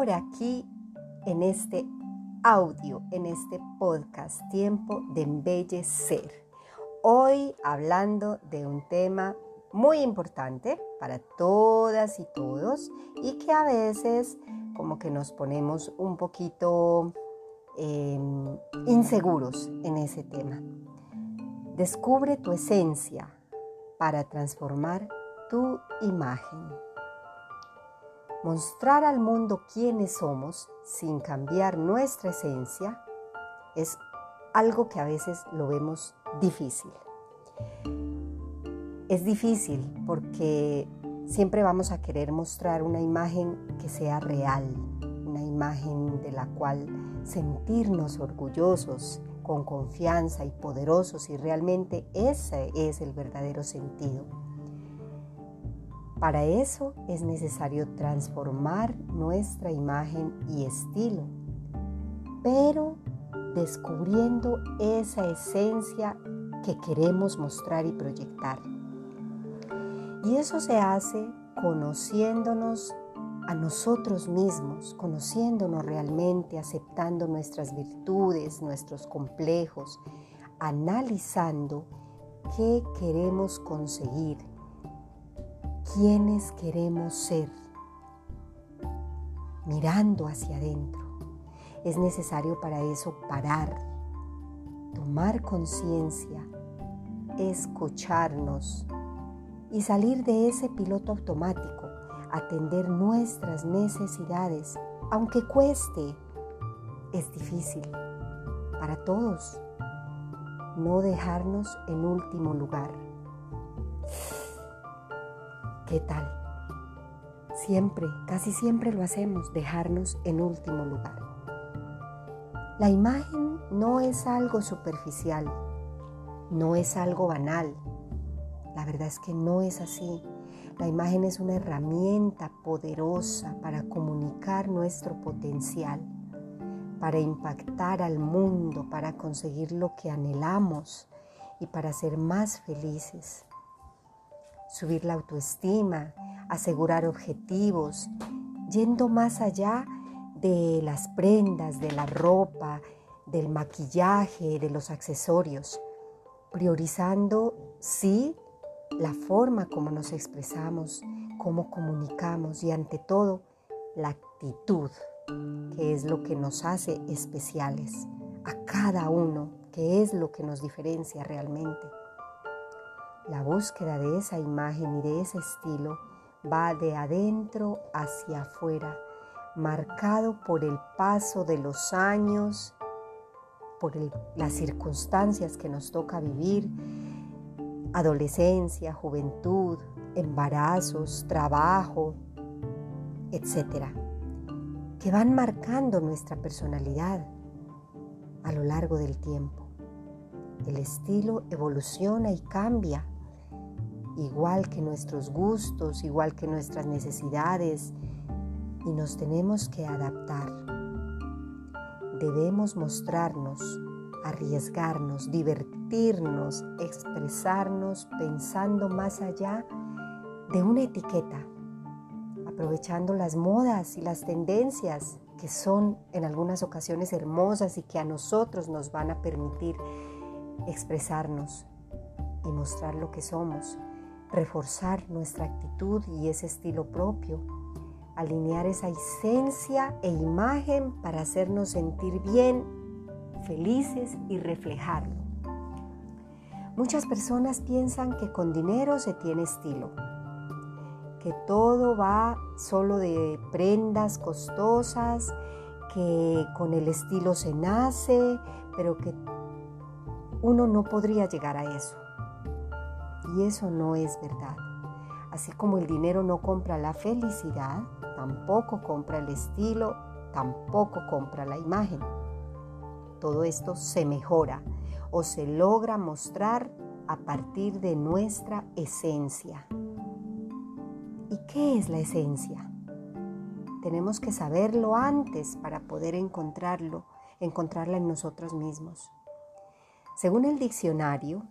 Por aquí en este audio, en este podcast, Tiempo de Embellecer. Hoy hablando de un tema muy importante para todas y todos y que a veces como que nos ponemos un poquito em, inseguros en ese tema. Descubre tu esencia para transformar tu imagen. Mostrar al mundo quiénes somos sin cambiar nuestra esencia es algo que a veces lo vemos difícil. Es difícil porque siempre vamos a querer mostrar una imagen que sea real, una imagen de la cual sentirnos orgullosos, con confianza y poderosos y realmente ese es el verdadero sentido. Para eso es necesario transformar nuestra imagen y estilo, pero descubriendo esa esencia que queremos mostrar y proyectar. Y eso se hace conociéndonos a nosotros mismos, conociéndonos realmente, aceptando nuestras virtudes, nuestros complejos, analizando qué queremos conseguir quiénes queremos ser, mirando hacia adentro. Es necesario para eso parar, tomar conciencia, escucharnos y salir de ese piloto automático, atender nuestras necesidades, aunque cueste. Es difícil para todos no dejarnos en último lugar. ¿Qué tal? Siempre, casi siempre lo hacemos, dejarnos en último lugar. La imagen no es algo superficial, no es algo banal. La verdad es que no es así. La imagen es una herramienta poderosa para comunicar nuestro potencial, para impactar al mundo, para conseguir lo que anhelamos y para ser más felices subir la autoestima, asegurar objetivos, yendo más allá de las prendas, de la ropa, del maquillaje, de los accesorios, priorizando, sí, la forma como nos expresamos, cómo comunicamos y ante todo la actitud, que es lo que nos hace especiales a cada uno, que es lo que nos diferencia realmente. La búsqueda de esa imagen y de ese estilo va de adentro hacia afuera, marcado por el paso de los años, por las circunstancias que nos toca vivir, adolescencia, juventud, embarazos, trabajo, etcétera, que van marcando nuestra personalidad a lo largo del tiempo. El estilo evoluciona y cambia igual que nuestros gustos, igual que nuestras necesidades, y nos tenemos que adaptar. Debemos mostrarnos, arriesgarnos, divertirnos, expresarnos pensando más allá de una etiqueta, aprovechando las modas y las tendencias que son en algunas ocasiones hermosas y que a nosotros nos van a permitir expresarnos y mostrar lo que somos reforzar nuestra actitud y ese estilo propio, alinear esa esencia e imagen para hacernos sentir bien, felices y reflejarlo. Muchas personas piensan que con dinero se tiene estilo, que todo va solo de prendas costosas, que con el estilo se nace, pero que uno no podría llegar a eso. Y eso no es verdad. Así como el dinero no compra la felicidad, tampoco compra el estilo, tampoco compra la imagen. Todo esto se mejora o se logra mostrar a partir de nuestra esencia. ¿Y qué es la esencia? Tenemos que saberlo antes para poder encontrarlo, encontrarla en nosotros mismos. Según el diccionario,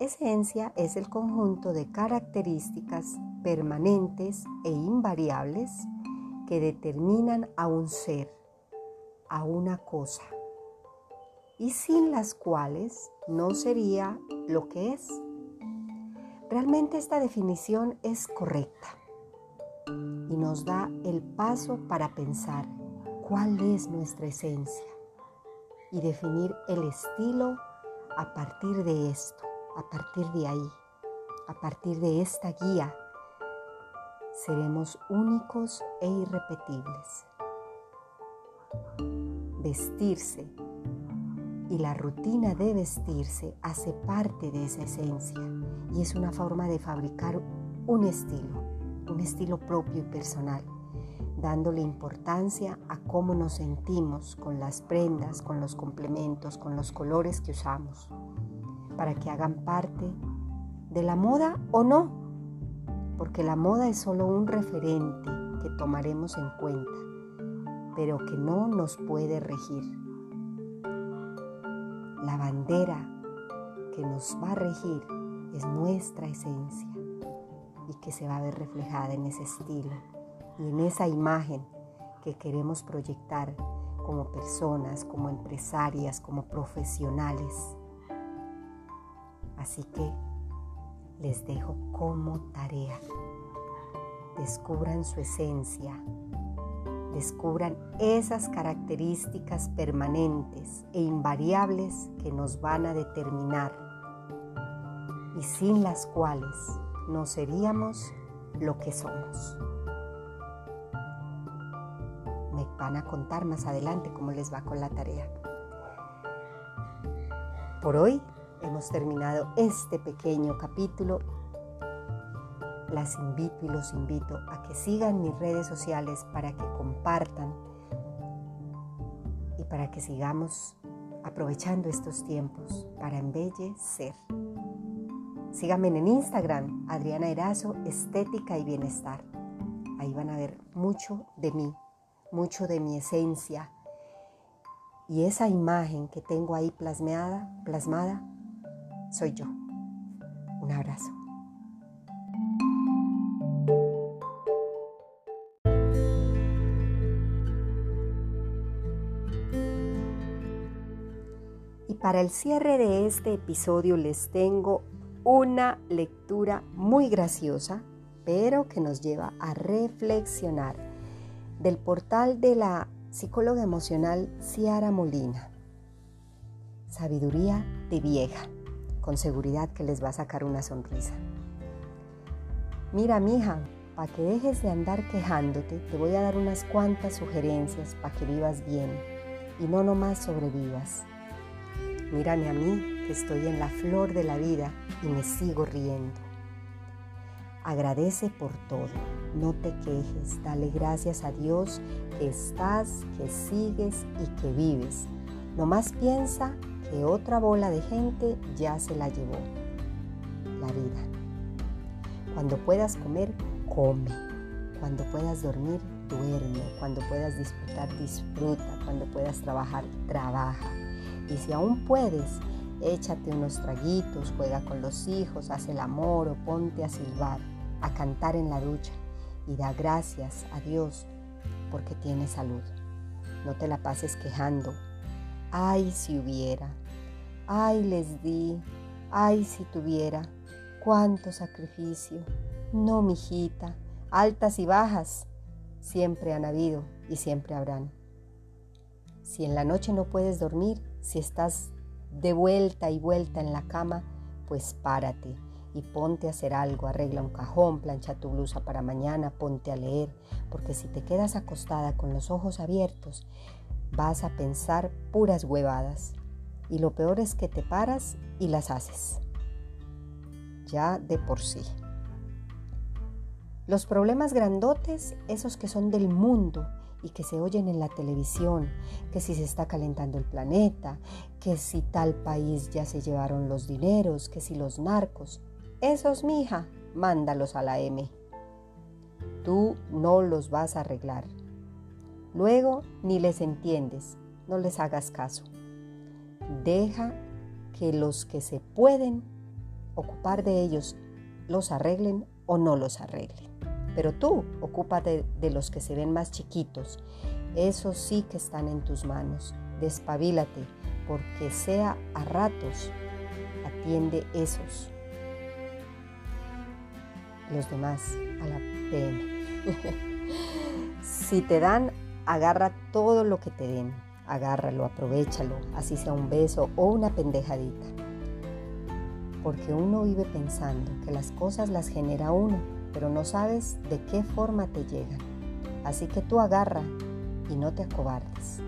esencia es el conjunto de características permanentes e invariables que determinan a un ser, a una cosa, y sin las cuales no sería lo que es. Realmente esta definición es correcta y nos da el paso para pensar cuál es nuestra esencia y definir el estilo a partir de esto, a partir de ahí, a partir de esta guía. Seremos únicos e irrepetibles. Vestirse y la rutina de vestirse hace parte de esa esencia y es una forma de fabricar un estilo, un estilo propio y personal, dándole importancia a cómo nos sentimos con las prendas, con los complementos, con los colores que usamos, para que hagan parte de la moda o no, porque la moda es solo un referente que tomaremos en cuenta, pero que no nos puede regir la bandera que nos va a regir es nuestra esencia y que se va a ver reflejada en ese estilo y en esa imagen que queremos proyectar como personas, como empresarias, como profesionales. Así que les dejo como tarea. Descubran su esencia, descubran esas características permanentes e invariables que nos van a determinar y sin las cuales no seríamos lo que somos. Me van a contar más adelante cómo les va con la tarea. Por hoy hemos terminado este pequeño capítulo las invito y los invito a que sigan mis redes sociales para que compartan y para que sigamos aprovechando estos tiempos para embellecer. Síganme en Instagram, Adriana Erazo, Estética y Bienestar. Ahí van a ver mucho de mí, mucho de mi esencia. Y esa imagen que tengo ahí plasmada, plasmada, soy yo. Un abrazo. Para el cierre de este episodio les tengo una lectura muy graciosa, pero que nos lleva a reflexionar del portal de la psicóloga emocional Ciara Molina. Sabiduría de vieja, con seguridad que les va a sacar una sonrisa. Mira, mija, para que dejes de andar quejándote, te voy a dar unas cuantas sugerencias para que vivas bien y no nomás sobrevivas. Mírame a mí, que estoy en la flor de la vida y me sigo riendo. Agradece por todo, no te quejes, dale gracias a Dios que estás, que sigues y que vives. Nomás piensa que otra bola de gente ya se la llevó, la vida. Cuando puedas comer, come. Cuando puedas dormir, duerme. Cuando puedas disfrutar, disfruta. Cuando puedas trabajar, trabaja. Y si aún puedes, échate unos traguitos, juega con los hijos, haz el amor o ponte a silbar, a cantar en la ducha y da gracias a Dios porque tienes salud. No te la pases quejando. Ay, si hubiera. Ay, les di. Ay, si tuviera. Cuánto sacrificio. No, mijita. Altas y bajas siempre han habido y siempre habrán. Si en la noche no puedes dormir, si estás de vuelta y vuelta en la cama, pues párate y ponte a hacer algo, arregla un cajón, plancha tu blusa para mañana, ponte a leer, porque si te quedas acostada con los ojos abiertos, vas a pensar puras huevadas. Y lo peor es que te paras y las haces. Ya de por sí. Los problemas grandotes, esos que son del mundo y que se oyen en la televisión, que si se está calentando el planeta, que si tal país ya se llevaron los dineros, que si los narcos, esos, mija, mándalos a la M. Tú no los vas a arreglar. Luego ni les entiendes, no les hagas caso. Deja que los que se pueden ocupar de ellos los arreglen o no los arreglen. Pero tú ocúpate de los que se ven más chiquitos. Esos sí que están en tus manos. Despabilate, porque sea a ratos, atiende esos. Los demás a la pena. si te dan, agarra todo lo que te den. Agárralo, aprovechalo, así sea un beso o una pendejadita. Porque uno vive pensando que las cosas las genera uno, pero no sabes de qué forma te llegan. Así que tú agarra y no te acobardes.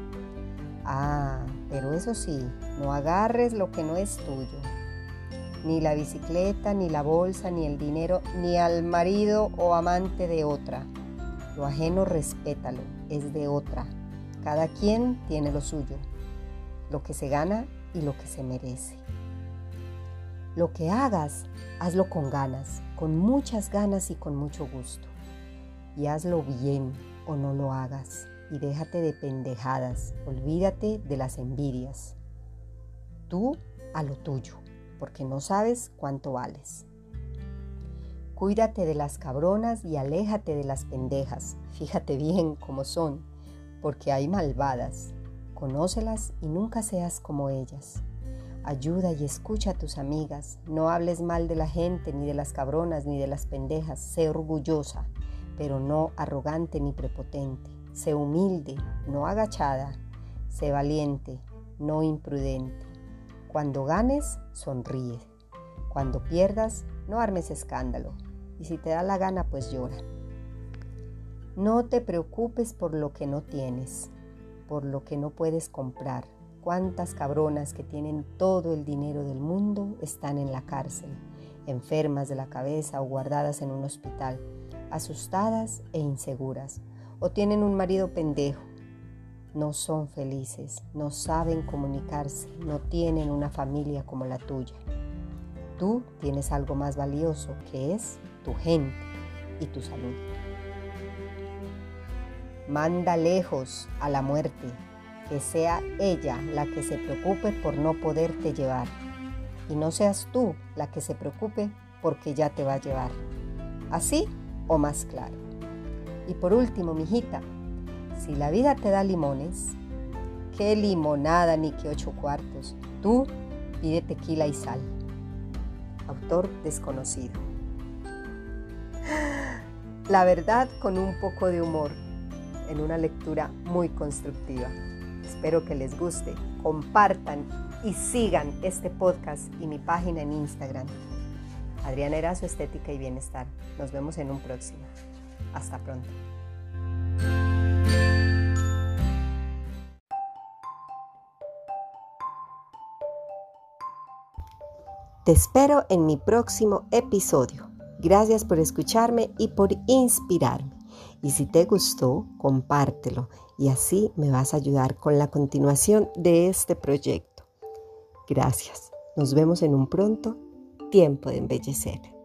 Ah, pero eso sí, no agarres lo que no es tuyo. Ni la bicicleta, ni la bolsa, ni el dinero, ni al marido o amante de otra. Lo ajeno respétalo, es de otra. Cada quien tiene lo suyo, lo que se gana y lo que se merece. Lo que hagas, hazlo con ganas, con muchas ganas y con mucho gusto. Y hazlo bien o no lo hagas. Y déjate de pendejadas, olvídate de las envidias. Tú a lo tuyo, porque no sabes cuánto vales. Cuídate de las cabronas y aléjate de las pendejas. Fíjate bien cómo son porque hay malvadas. Conócelas y nunca seas como ellas. Ayuda y escucha a tus amigas. No hables mal de la gente, ni de las cabronas, ni de las pendejas. Sé orgullosa, pero no arrogante ni prepotente. Sé humilde, no agachada. Sé valiente, no imprudente. Cuando ganes, sonríe. Cuando pierdas, no armes escándalo. Y si te da la gana, pues llora. No te preocupes por lo que no tienes, por lo que no puedes comprar. Cuántas cabronas que tienen todo el dinero del mundo están en la cárcel, enfermas de la cabeza o guardadas en un hospital, asustadas e inseguras, o tienen un marido pendejo. No son felices, no saben comunicarse, no tienen una familia como la tuya. Tú tienes algo más valioso que es tu gente y tu salud. Manda lejos a la muerte, que sea ella la que se preocupe por no poderte llevar, y no seas tú la que se preocupe porque ya te va a llevar. Así o más claro. Y por último, mijita, si la vida te da limones, qué limonada ni qué ocho cuartos. Tú pide tequila y sal. Autor desconocido. La verdad con un poco de humor en una lectura muy constructiva. Espero que les guste, compartan y sigan este podcast y mi página en Instagram. Adriana Erazo, Estética y Bienestar. Nos vemos en un próximo. Hasta pronto. Te espero en mi próximo episodio. Gracias por escucharme y por inspirarme. Y si te gustó, compártelo y así me vas a ayudar con la continuación de este proyecto. Gracias. Nos vemos en un pronto tiempo de embellecer.